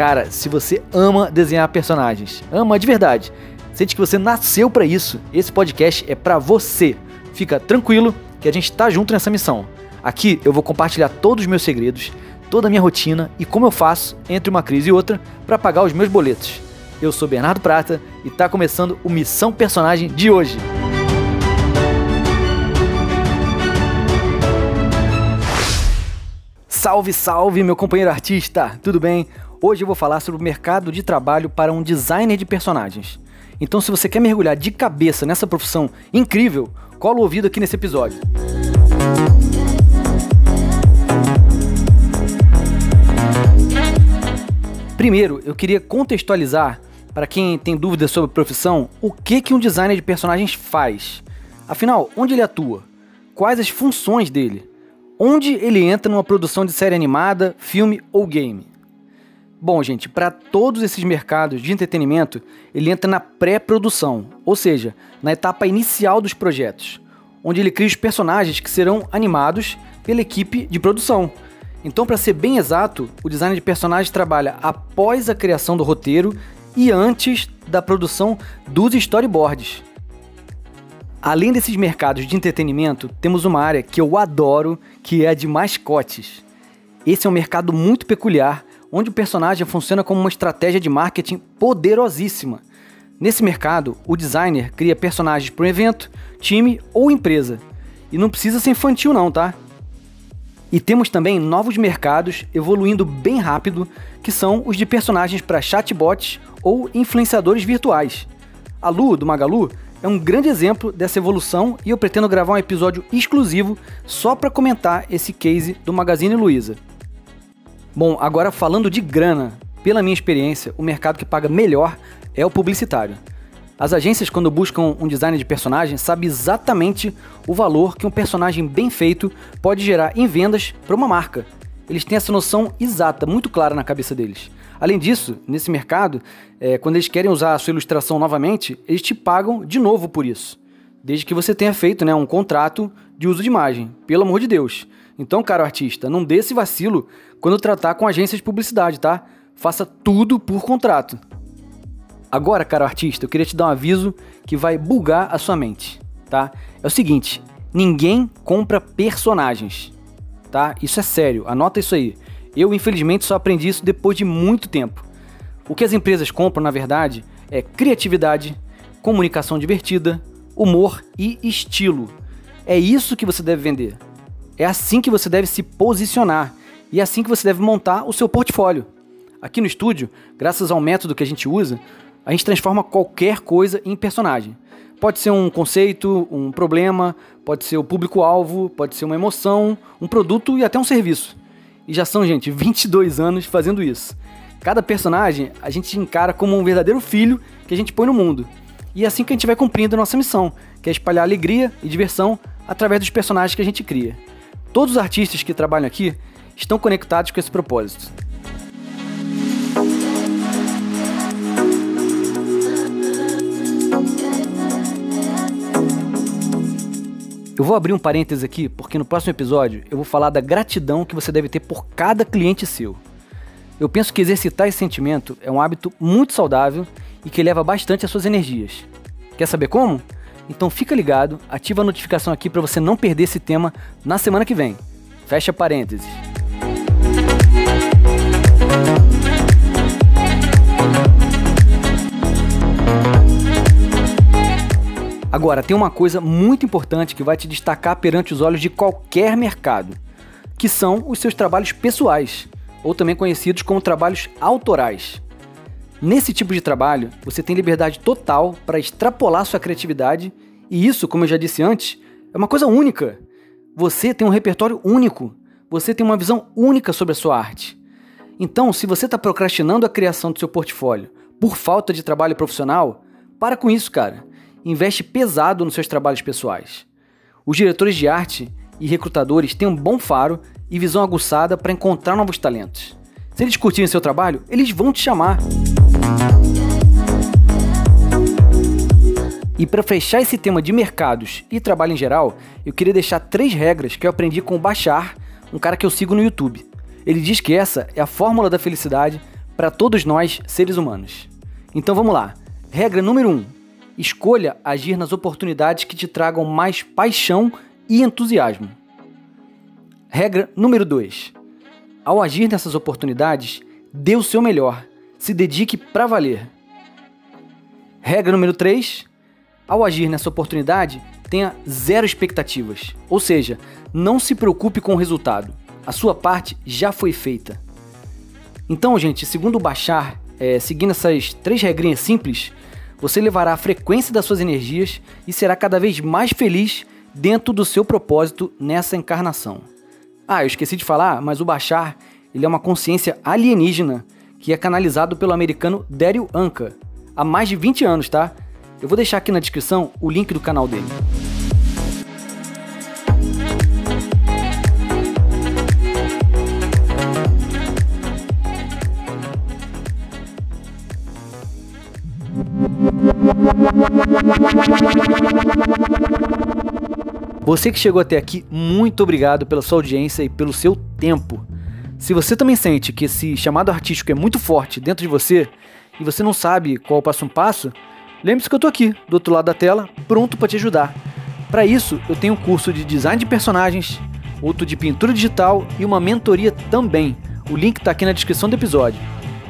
Cara, se você ama desenhar personagens, ama de verdade, sente que você nasceu para isso, esse podcast é para você. Fica tranquilo que a gente tá junto nessa missão. Aqui eu vou compartilhar todos os meus segredos, toda a minha rotina e como eu faço entre uma crise e outra para pagar os meus boletos. Eu sou Bernardo Prata e tá começando o Missão Personagem de hoje. Salve, salve, meu companheiro artista! Tudo bem? Hoje eu vou falar sobre o mercado de trabalho para um designer de personagens. Então, se você quer mergulhar de cabeça nessa profissão incrível, cola o ouvido aqui nesse episódio. Primeiro, eu queria contextualizar para quem tem dúvidas sobre a profissão, o que que um designer de personagens faz? Afinal, onde ele atua? Quais as funções dele? Onde ele entra numa produção de série animada, filme ou game? Bom, gente, para todos esses mercados de entretenimento, ele entra na pré-produção, ou seja, na etapa inicial dos projetos, onde ele cria os personagens que serão animados pela equipe de produção. Então, para ser bem exato, o design de personagens trabalha após a criação do roteiro e antes da produção dos storyboards. Além desses mercados de entretenimento, temos uma área que eu adoro, que é a de mascotes. Esse é um mercado muito peculiar onde o personagem funciona como uma estratégia de marketing poderosíssima. Nesse mercado, o designer cria personagens para um evento, time ou empresa. E não precisa ser infantil não, tá? E temos também novos mercados evoluindo bem rápido, que são os de personagens para chatbots ou influenciadores virtuais. A Lu, do Magalu, é um grande exemplo dessa evolução e eu pretendo gravar um episódio exclusivo só para comentar esse case do Magazine Luiza. Bom, agora falando de grana, pela minha experiência, o mercado que paga melhor é o publicitário. As agências, quando buscam um design de personagem, sabem exatamente o valor que um personagem bem feito pode gerar em vendas para uma marca. Eles têm essa noção exata, muito clara na cabeça deles. Além disso, nesse mercado, é, quando eles querem usar a sua ilustração novamente, eles te pagam de novo por isso. Desde que você tenha feito né, um contrato de uso de imagem, pelo amor de Deus. Então, caro artista, não dê esse vacilo quando tratar com agências de publicidade, tá? Faça tudo por contrato. Agora, caro artista, eu queria te dar um aviso que vai bugar a sua mente, tá? É o seguinte, ninguém compra personagens, tá? Isso é sério, anota isso aí. Eu, infelizmente, só aprendi isso depois de muito tempo. O que as empresas compram, na verdade, é criatividade, comunicação divertida, humor e estilo. É isso que você deve vender. É assim que você deve se posicionar e é assim que você deve montar o seu portfólio. Aqui no estúdio, graças ao método que a gente usa, a gente transforma qualquer coisa em personagem. Pode ser um conceito, um problema, pode ser o público-alvo, pode ser uma emoção, um produto e até um serviço. E já são, gente, 22 anos fazendo isso. Cada personagem a gente encara como um verdadeiro filho que a gente põe no mundo. E é assim que a gente vai cumprindo a nossa missão, que é espalhar alegria e diversão através dos personagens que a gente cria. Todos os artistas que trabalham aqui estão conectados com esse propósito. Eu vou abrir um parênteses aqui porque no próximo episódio eu vou falar da gratidão que você deve ter por cada cliente seu. Eu penso que exercitar esse sentimento é um hábito muito saudável e que eleva bastante as suas energias. Quer saber como? Então fica ligado, ativa a notificação aqui para você não perder esse tema na semana que vem. Fecha parênteses. Agora, tem uma coisa muito importante que vai te destacar perante os olhos de qualquer mercado, que são os seus trabalhos pessoais, ou também conhecidos como trabalhos autorais. Nesse tipo de trabalho, você tem liberdade total para extrapolar sua criatividade, e isso, como eu já disse antes, é uma coisa única. Você tem um repertório único, você tem uma visão única sobre a sua arte. Então, se você está procrastinando a criação do seu portfólio por falta de trabalho profissional, para com isso, cara. Investe pesado nos seus trabalhos pessoais. Os diretores de arte e recrutadores têm um bom faro e visão aguçada para encontrar novos talentos. Se eles curtirem seu trabalho, eles vão te chamar. E para fechar esse tema de mercados e trabalho em geral, eu queria deixar três regras que eu aprendi com o Bachar, um cara que eu sigo no YouTube. Ele diz que essa é a fórmula da felicidade para todos nós, seres humanos. Então vamos lá. Regra número 1. Um, escolha agir nas oportunidades que te tragam mais paixão e entusiasmo. Regra número 2. Ao agir nessas oportunidades, dê o seu melhor, se dedique para valer. Regra número 3. Ao agir nessa oportunidade, tenha zero expectativas, ou seja, não se preocupe com o resultado. A sua parte já foi feita. Então, gente, segundo o Bachar, é, seguindo essas três regrinhas simples, você levará a frequência das suas energias e será cada vez mais feliz dentro do seu propósito nessa encarnação. Ah, eu esqueci de falar, mas o Bachar ele é uma consciência alienígena que é canalizado pelo americano Daryl Anka há mais de 20 anos, tá? Eu vou deixar aqui na descrição o link do canal dele. Você que chegou até aqui, muito obrigado pela sua audiência e pelo seu tempo. Se você também sente que esse chamado artístico é muito forte dentro de você e você não sabe qual o passo a passo, lembre-se que eu estou aqui, do outro lado da tela, pronto para te ajudar. Para isso, eu tenho um curso de design de personagens, outro de pintura digital e uma mentoria também. O link está aqui na descrição do episódio.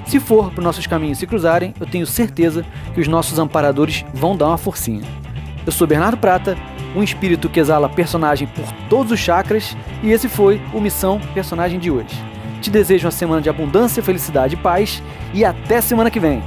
Se for para nossos caminhos se cruzarem, eu tenho certeza que os nossos amparadores vão dar uma forcinha. Eu sou Bernardo Prata, um espírito que exala personagem por todos os chakras, e esse foi o Missão Personagem de hoje. Te desejo uma semana de abundância, felicidade e paz, e até semana que vem!